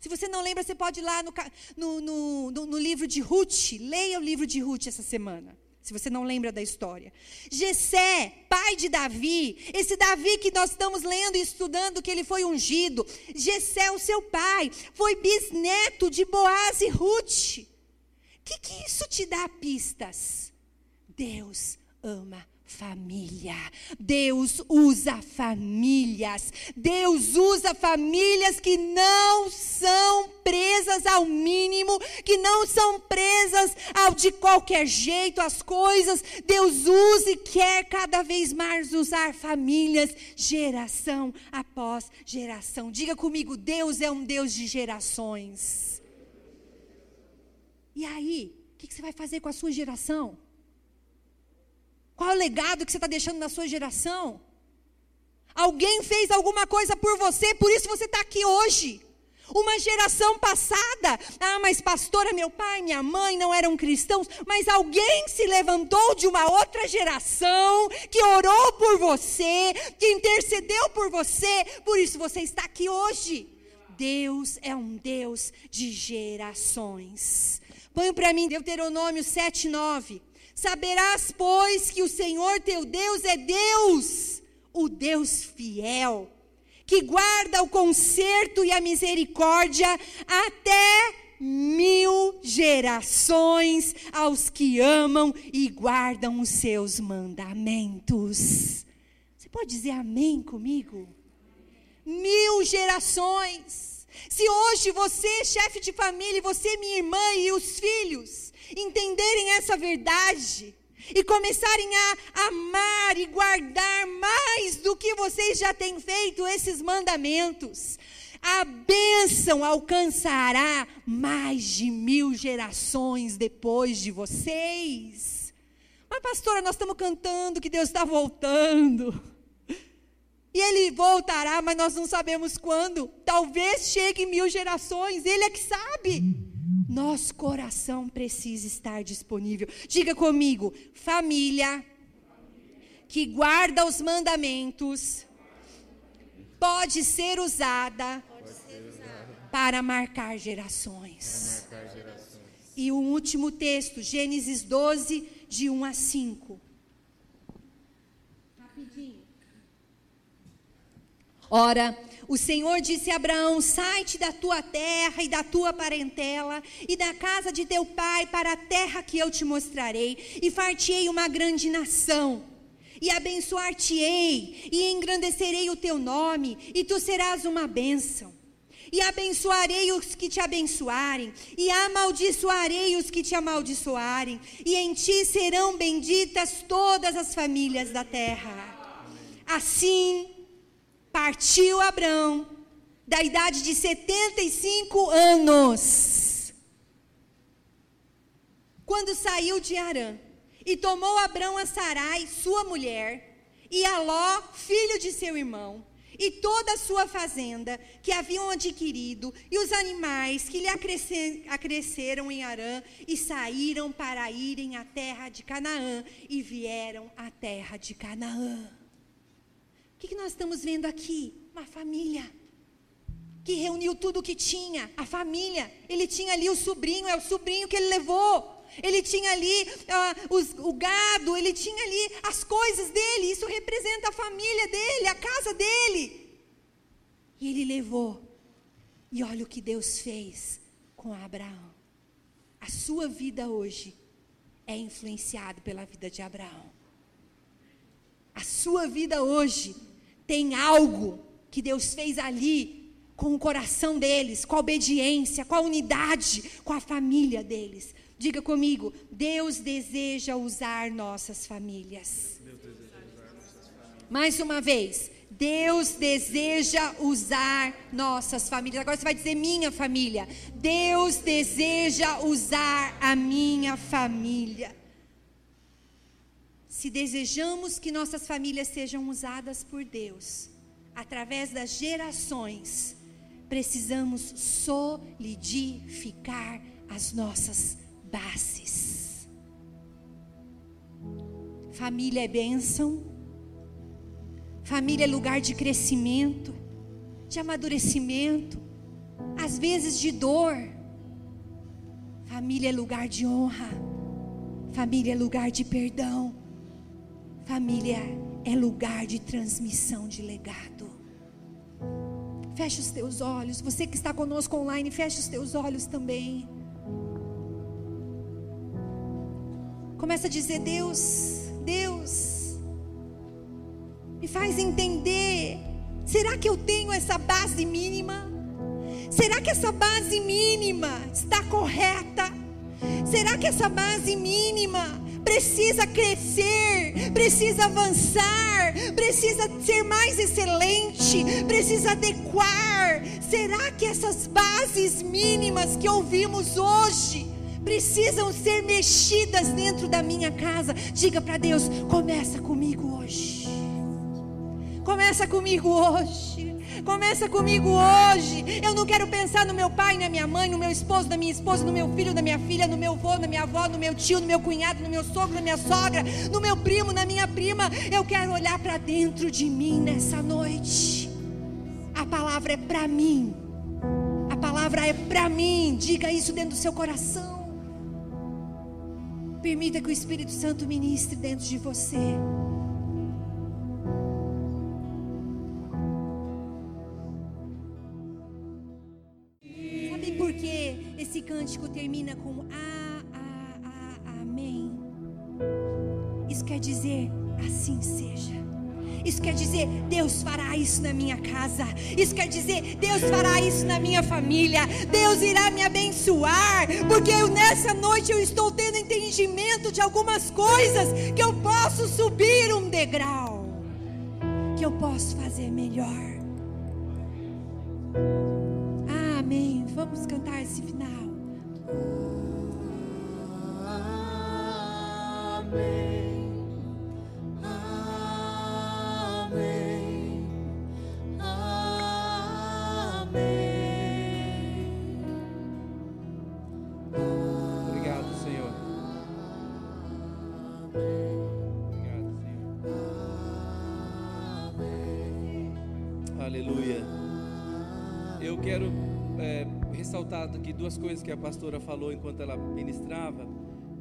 Se você não lembra, você pode ir lá no, no, no, no livro de Ruth. Leia o livro de Ruth essa semana se você não lembra da história. Jessé, pai de Davi, esse Davi que nós estamos lendo e estudando que ele foi ungido, Jessé, o seu pai, foi bisneto de Boaz e Ruth. O que, que isso te dá pistas? Deus ama família. Deus usa famílias. Deus usa famílias que não são presas ao mínimo, que não são presas ao de qualquer jeito as coisas. Deus usa e quer cada vez mais usar famílias, geração após geração. Diga comigo, Deus é um Deus de gerações. E aí, o que você vai fazer com a sua geração? Qual é o legado que você está deixando na sua geração? Alguém fez alguma coisa por você, por isso você está aqui hoje. Uma geração passada, ah, mas pastora, meu pai, minha mãe não eram cristãos, mas alguém se levantou de uma outra geração que orou por você, que intercedeu por você, por isso você está aqui hoje. Deus é um Deus de gerações. Põe para mim Deuteronômio 7, 9. Saberás, pois, que o Senhor teu Deus é Deus, o Deus fiel, que guarda o conserto e a misericórdia até mil gerações aos que amam e guardam os seus mandamentos. Você pode dizer amém comigo? Mil gerações. Se hoje você, chefe de família, você, minha irmã e os filhos, entenderem essa verdade e começarem a amar e guardar mais do que vocês já têm feito esses mandamentos, a bênção alcançará mais de mil gerações depois de vocês. Mas, pastora, nós estamos cantando que Deus está voltando. E ele voltará, mas nós não sabemos quando. Talvez chegue mil gerações, ele é que sabe. Nosso coração precisa estar disponível. Diga comigo, família que guarda os mandamentos pode ser usada, para marcar gerações. E o último texto, Gênesis 12, de 1 a 5. Ora, o Senhor disse a Abraão: Sai-te da tua terra e da tua parentela e da casa de teu pai para a terra que eu te mostrarei, e fartei uma grande nação. E abençoar-te-ei, e engrandecerei o teu nome, e tu serás uma bênção. E abençoarei os que te abençoarem, e amaldiçoarei os que te amaldiçoarem, e em ti serão benditas todas as famílias da terra. Assim partiu Abraão, da idade de 75 anos, quando saiu de Arã, e tomou Abraão a Sarai, sua mulher, e a Ló, filho de seu irmão, e toda a sua fazenda que haviam adquirido, e os animais que lhe acresceram em Arã, e saíram para irem à terra de Canaã, e vieram à terra de Canaã que, que nós estamos vendo aqui? Uma família que reuniu tudo o que tinha, a família. Ele tinha ali o sobrinho, é o sobrinho que ele levou. ele tinha ali ah, os, o gado, ele tinha ali as coisas dele, isso representa a família dele, a casa dele. E ele levou. E olha o que Deus fez com Abraão. A sua vida hoje é influenciada pela vida de Abraão. A sua vida hoje tem algo que Deus fez ali com o coração deles, com a obediência, com a unidade, com a família deles. Diga comigo, Deus deseja usar nossas famílias. Mais uma vez, Deus deseja usar nossas famílias. Agora você vai dizer minha família. Deus deseja usar a minha família. Se desejamos que nossas famílias sejam usadas por Deus, através das gerações, precisamos solidificar as nossas bases. Família é bênção, família é lugar de crescimento, de amadurecimento, às vezes de dor. Família é lugar de honra, família é lugar de perdão, família é lugar de transmissão de legado. Feche os teus olhos. Você que está conosco online, feche os teus olhos também. Começa a dizer: Deus, Deus, me faz entender. Será que eu tenho essa base mínima? Será que essa base mínima está correta? Será que essa base mínima precisa crescer, precisa avançar, precisa ser mais excelente, precisa adequar. Será que essas bases mínimas que ouvimos hoje precisam ser mexidas dentro da minha casa? Diga para Deus: começa comigo hoje. Começa comigo hoje. Começa comigo hoje. Eu não quero pensar no meu pai, na minha mãe, no meu esposo, na minha esposa, no meu filho, na minha filha, no meu avô, na minha avó, no meu tio, no meu cunhado, no meu sogro, na minha sogra, no meu primo, na minha prima. Eu quero olhar para dentro de mim nessa noite. A palavra é para mim. A palavra é para mim. Diga isso dentro do seu coração. Permita que o Espírito Santo ministre dentro de você. Cântico termina com a, a, a, amém. Isso quer dizer, assim seja. Isso quer dizer, Deus fará isso na minha casa. Isso quer dizer, Deus fará isso na minha família. Deus irá me abençoar, porque eu, nessa noite eu estou tendo entendimento de algumas coisas que eu posso subir um degrau, que eu posso fazer melhor. Amém. Vamos cantar esse final. Aleluia. Eu quero é, ressaltar aqui duas coisas que a pastora falou enquanto ela ministrava,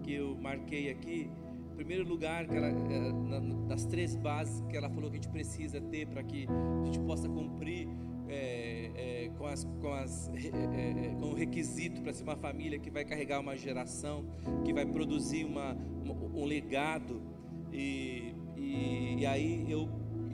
que eu marquei aqui. Em primeiro lugar, que ela, é, das três bases que ela falou que a gente precisa ter para que a gente possa cumprir é, é, com, as, com, as, é, com o requisito para ser uma família que vai carregar uma geração, que vai produzir uma, um legado. E, e, e aí eu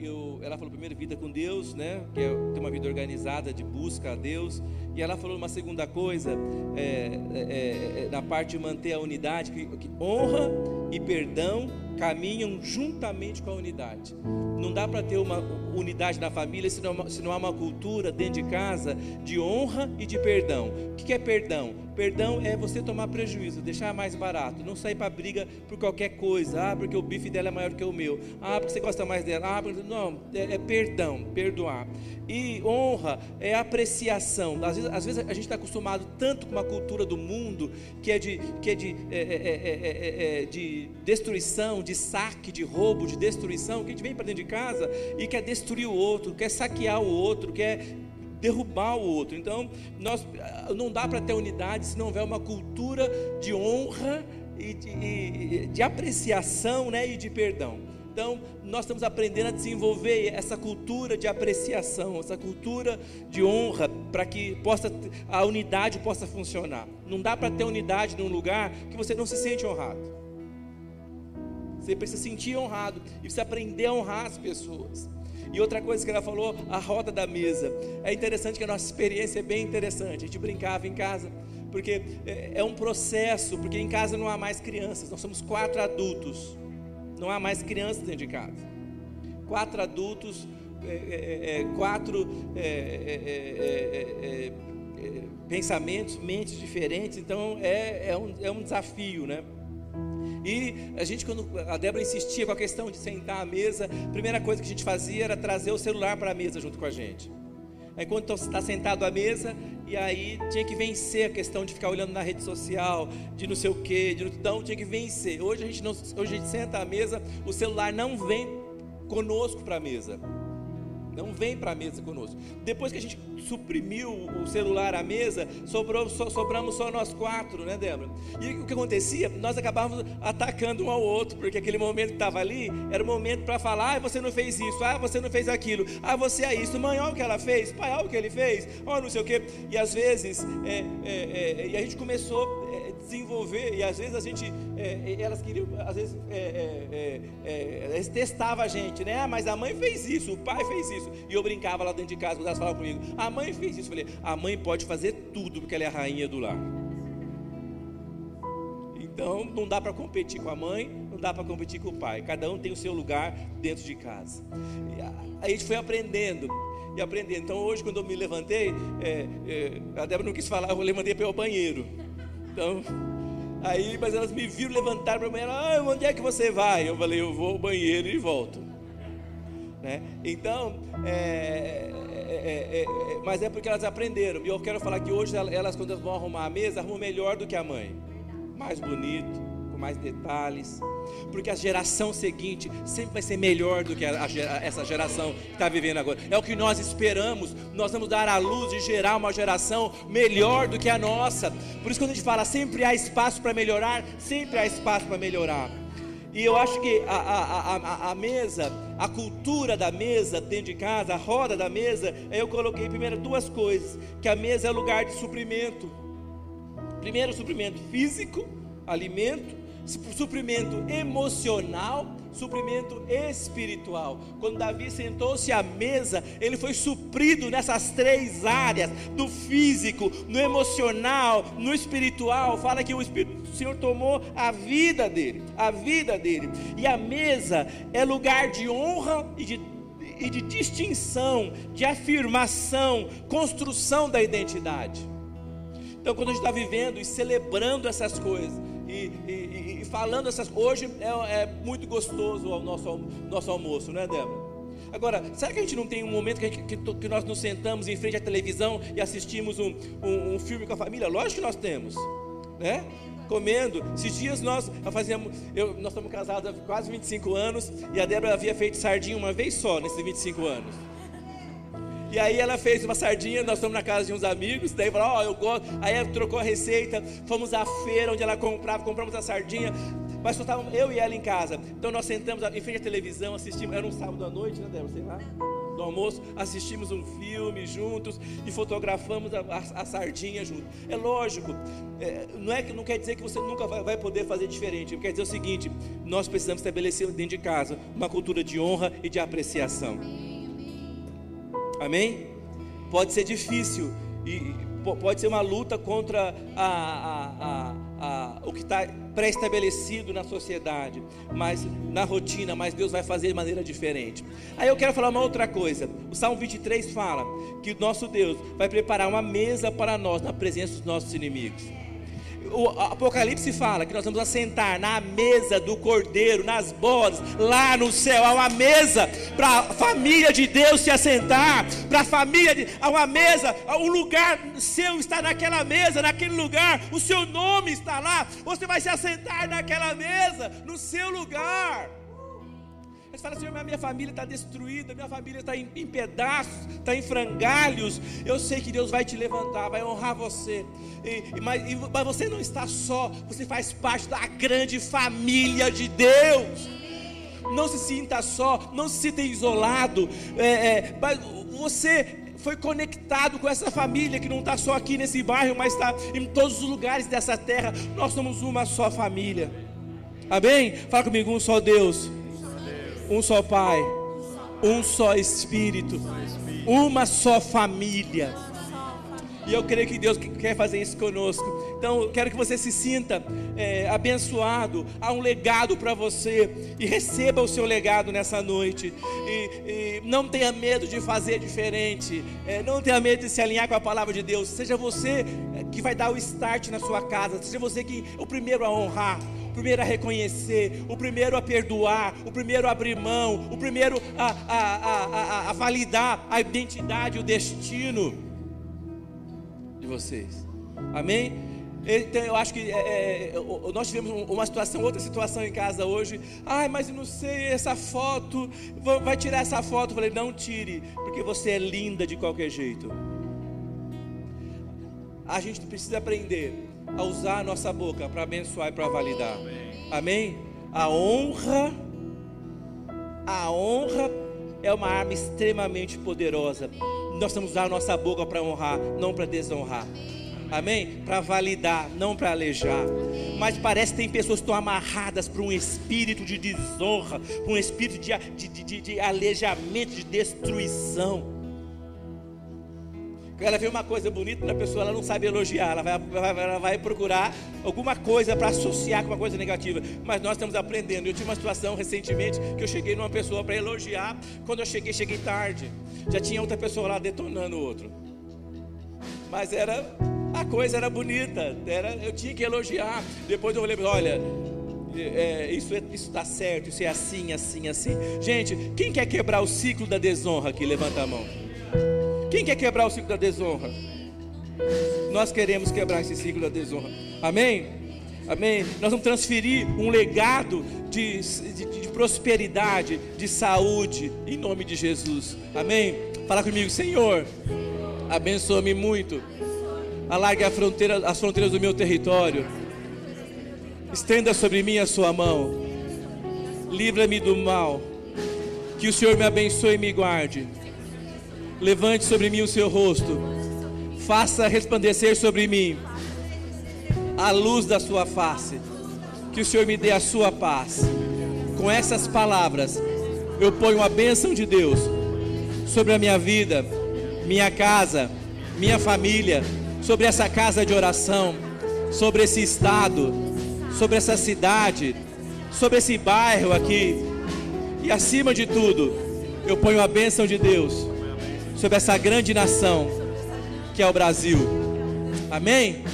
eu, ela falou primeiro vida com Deus, né? Que é ter uma vida organizada de busca a Deus. E ela falou uma segunda coisa, é, é, é, na parte de manter a unidade, que, que honra e perdão caminham juntamente com a unidade. Não dá para ter uma unidade na família se não, se não há uma cultura dentro de casa de honra e de perdão. O que é perdão? Perdão é você tomar prejuízo, deixar mais barato, não sair para briga por qualquer coisa. Ah, porque o bife dela é maior que o meu. Ah, porque você gosta mais dela. Ah, porque... não, é, é perdão, perdoar. E honra é apreciação. Às vezes, às vezes a gente está acostumado tanto com uma cultura do mundo que é de, que é de, é, é, é, de destruição, de saque, de roubo, de destruição, que a gente vem para dentro de casa e quer destruir o outro, quer saquear o outro, quer derrubar o outro. Então, nós não dá para ter unidade se não houver uma cultura de honra e de, e de apreciação né, e de perdão. Então, nós estamos aprendendo a desenvolver essa cultura de apreciação, essa cultura de honra, para que possa, a unidade possa funcionar. Não dá para ter unidade num lugar que você não se sente honrado. Você precisa sentir honrado e precisa aprender a honrar as pessoas. E outra coisa que ela falou, a roda da mesa. É interessante que a nossa experiência é bem interessante. A gente brincava em casa, porque é, é um processo, porque em casa não há mais crianças, nós somos quatro adultos. Não há mais crianças dentro de casa. Quatro adultos, é, é, é quatro é, é, pensamentos, mentes diferentes. Então é, um, é um desafio, né? E a gente, quando a Débora insistia com a questão de sentar à mesa, a primeira coisa que a gente fazia era trazer o celular para a mesa junto com a gente. Aí quando está sentado à mesa, e aí tinha que vencer a questão de ficar olhando na rede social, de não sei o quê, de então tinha que vencer. Hoje a gente não, hoje a gente senta à mesa, o celular não vem conosco para a mesa. Não vem para a mesa conosco. Depois que a gente suprimiu o celular à mesa, sobrou, so, sobramos só nós quatro, né, Débora? E o que acontecia? Nós acabávamos atacando um ao outro, porque aquele momento que estava ali era o momento para falar: ah, você não fez isso, ah, você não fez aquilo, ah, você é isso, mãe, olha o que ela fez, pai, olha o que ele fez, olha não sei o quê. E às vezes, é, é, é, e a gente começou desenvolver, e às vezes a gente, é, é elas queriam, às vezes, é, é, é, testavam a gente, né? Ah, mas a mãe fez isso, o pai fez isso. E eu brincava lá dentro de casa, quando elas falavam comigo, a mãe fez isso. Eu falei, a mãe pode fazer tudo, porque ela é a rainha do lar. Então não dá para competir com a mãe, não dá para competir com o pai. Cada um tem o seu lugar dentro de casa. E aí a gente foi aprendendo e aprendendo. Então hoje, quando eu me levantei, é, é, a Débora não quis falar, eu levantei para ao banheiro. Então, aí, mas elas me viram levantar para a banheira, ah, onde é que você vai? Eu falei, eu vou ao banheiro e volto. Né? Então, é, é, é, mas é porque elas aprenderam. E eu quero falar que hoje elas, quando elas vão arrumar a mesa, arrumam melhor do que a mãe. Mais bonito, mais detalhes porque a geração seguinte sempre vai ser melhor do que a, a, essa geração que está vivendo agora. É o que nós esperamos. Nós vamos dar à luz e gerar uma geração melhor do que a nossa. Por isso, quando a gente fala sempre há espaço para melhorar, sempre há espaço para melhorar. E eu acho que a, a, a, a, mesa, a cultura da mesa dentro de casa, a roda da mesa, eu coloquei primeiro duas coisas: que a mesa é lugar de suprimento. Primeiro, suprimento físico, alimento, suprimento emocional, suprimento espiritual. Quando Davi sentou-se à mesa, ele foi suprido nessas três áreas: do físico, no emocional, no espiritual. Fala que o Espírito do Senhor tomou a vida dele, a vida dele. E a mesa é lugar de honra e de, e de distinção, de afirmação, construção da identidade. Então, quando a gente está vivendo e celebrando essas coisas, e, e, e falando essas. Hoje é, é, muito gostoso o nosso, nosso almoço, não é, Débora? Agora, será que a gente não tem um momento que, gente, que, que, nós nos sentamos em frente à televisão e assistimos um, um, um, filme com a família? Lógico que nós temos, né? Comendo. Esses dias nós fazíamos, eu, nós estamos casados há quase 25 anos e a Débora havia feito sardinha uma vez só nesses 25 anos. E aí ela fez uma sardinha, nós estamos na casa de uns amigos, daí falou, ó, oh, eu gosto. Aí ela trocou a receita, fomos à feira onde ela comprava, compramos a sardinha, mas só estávamos eu e ela em casa. Então nós sentamos em frente à televisão, assistimos, era um sábado à noite, né, Débora? Sei lá. Do almoço, assistimos um filme juntos e fotografamos a, a, a sardinha junto. É lógico, é, não é que não quer dizer que você nunca vai, vai poder fazer diferente. Quer dizer o seguinte: nós precisamos estabelecer dentro de casa uma cultura de honra e de apreciação. Amém? Pode ser difícil e pode ser uma luta contra a, a, a, o que está pré-estabelecido na sociedade, mas na rotina, mas Deus vai fazer de maneira diferente. Aí eu quero falar uma outra coisa. O Salmo 23 fala que o nosso Deus vai preparar uma mesa para nós na presença dos nossos inimigos o Apocalipse fala que nós vamos assentar na mesa do Cordeiro, nas bodas, lá no céu. Há uma mesa para a família de Deus se assentar, para a família de. Há uma mesa, o lugar seu está naquela mesa, naquele lugar, o seu nome está lá. Você vai se assentar naquela mesa, no seu lugar. Você fala, Senhor, minha família está destruída, minha família está em, em pedaços, está em frangalhos. Eu sei que Deus vai te levantar, vai honrar você. E, mas, e, mas você não está só, você faz parte da grande família de Deus. Não se sinta só, não se sinta isolado. É, é, mas você foi conectado com essa família que não está só aqui nesse bairro, mas está em todos os lugares dessa terra. Nós somos uma só família. Amém? Fala comigo, um só Deus, um só Pai, um só Espírito, uma só família. E eu creio que Deus quer fazer isso conosco. Então, eu quero que você se sinta é, abençoado. Há um legado para você. E receba o seu legado nessa noite. E, e não tenha medo de fazer diferente. É, não tenha medo de se alinhar com a palavra de Deus. Seja você é, que vai dar o start na sua casa. Seja você que o primeiro a honrar o primeiro a reconhecer, o primeiro a perdoar, o primeiro a abrir mão, o primeiro a, a, a, a, validar a identidade, o destino vocês. Amém? Então eu acho que é, é, nós tivemos uma situação, outra situação em casa hoje. Ai, mas não sei, essa foto, vai tirar essa foto. Eu falei, não tire, porque você é linda de qualquer jeito. A gente precisa aprender a usar a nossa boca para abençoar e para validar. Amém? A honra, a honra é uma arma extremamente poderosa nós temos que usar a nossa boca para honrar, não para desonrar. Amém? Para validar, não para alejar. Mas parece que tem pessoas que estão amarradas para um espírito de desonra, para um espírito de, de, de, de alejamento, de destruição. Ela vê uma coisa bonita na pessoa, ela não sabe elogiar, ela vai, ela vai procurar alguma coisa para associar com uma coisa negativa. Mas nós estamos aprendendo. Eu tive uma situação recentemente que eu cheguei numa pessoa para elogiar. Quando eu cheguei, cheguei tarde. Já tinha outra pessoa lá detonando o outro. Mas era a coisa era bonita, era, eu tinha que elogiar. Depois eu olhei, olha, é, isso está certo, isso é assim, assim, assim. Gente, quem quer quebrar o ciclo da desonra aqui? Levanta a mão. Quem quer quebrar o ciclo da desonra? Nós queremos quebrar esse ciclo da desonra. Amém? Amém? Nós vamos transferir um legado de, de, de prosperidade, de saúde, em nome de Jesus. Amém? Fala comigo, Senhor. Abençoa-me muito. Alargue fronteira, as fronteiras do meu território. Estenda sobre mim a sua mão. Livra-me do mal. Que o Senhor me abençoe e me guarde Levante sobre mim o seu rosto. Faça resplandecer sobre mim a luz da sua face. Que o Senhor me dê a sua paz. Com essas palavras, eu ponho a bênção de Deus sobre a minha vida, minha casa, minha família, sobre essa casa de oração, sobre esse estado, sobre essa cidade, sobre esse bairro aqui. E acima de tudo, eu ponho a bênção de Deus sobre essa grande nação que é o Brasil. Amém?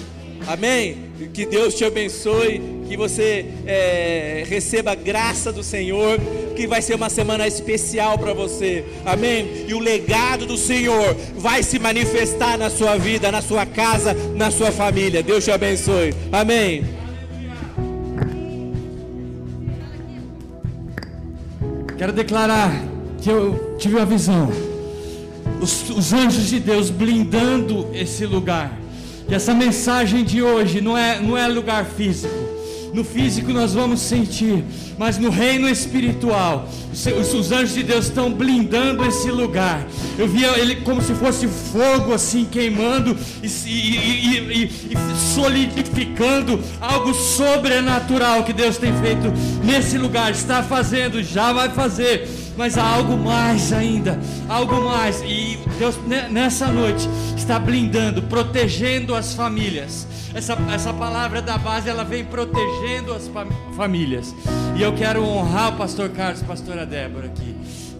Amém? Que Deus te abençoe, que você é, receba a graça do Senhor, que vai ser uma semana especial para você. Amém? E o legado do Senhor vai se manifestar na sua vida, na sua casa, na sua família. Deus te abençoe. Amém. Quero declarar que eu tive uma visão os, os anjos de Deus blindando esse lugar. Que essa mensagem de hoje não é, não é lugar físico. No físico nós vamos sentir, mas no reino espiritual, os, os, anjos de Deus estão blindando esse lugar. Eu via ele como se fosse fogo assim queimando e, e, e, e, solidificando algo sobrenatural que Deus tem feito nesse lugar, está fazendo, já vai fazer mas há algo mais ainda, algo mais. E Deus nessa noite está blindando, protegendo as famílias. Essa, essa palavra da base ela vem protegendo as famílias. E eu quero honrar o pastor Carlos, pastora Débora aqui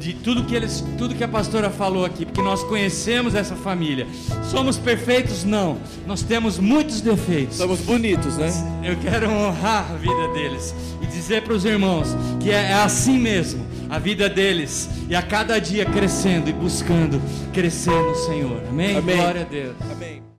de tudo que eles, tudo que a pastora falou aqui, porque nós conhecemos essa família. Somos perfeitos? Não. Nós temos muitos defeitos. Somos bonitos, né? Eu quero honrar a vida deles e dizer para os irmãos que é, é assim mesmo a vida deles e a cada dia crescendo e buscando crescer no Senhor. Amém? Amém. Glória a Deus. Amém.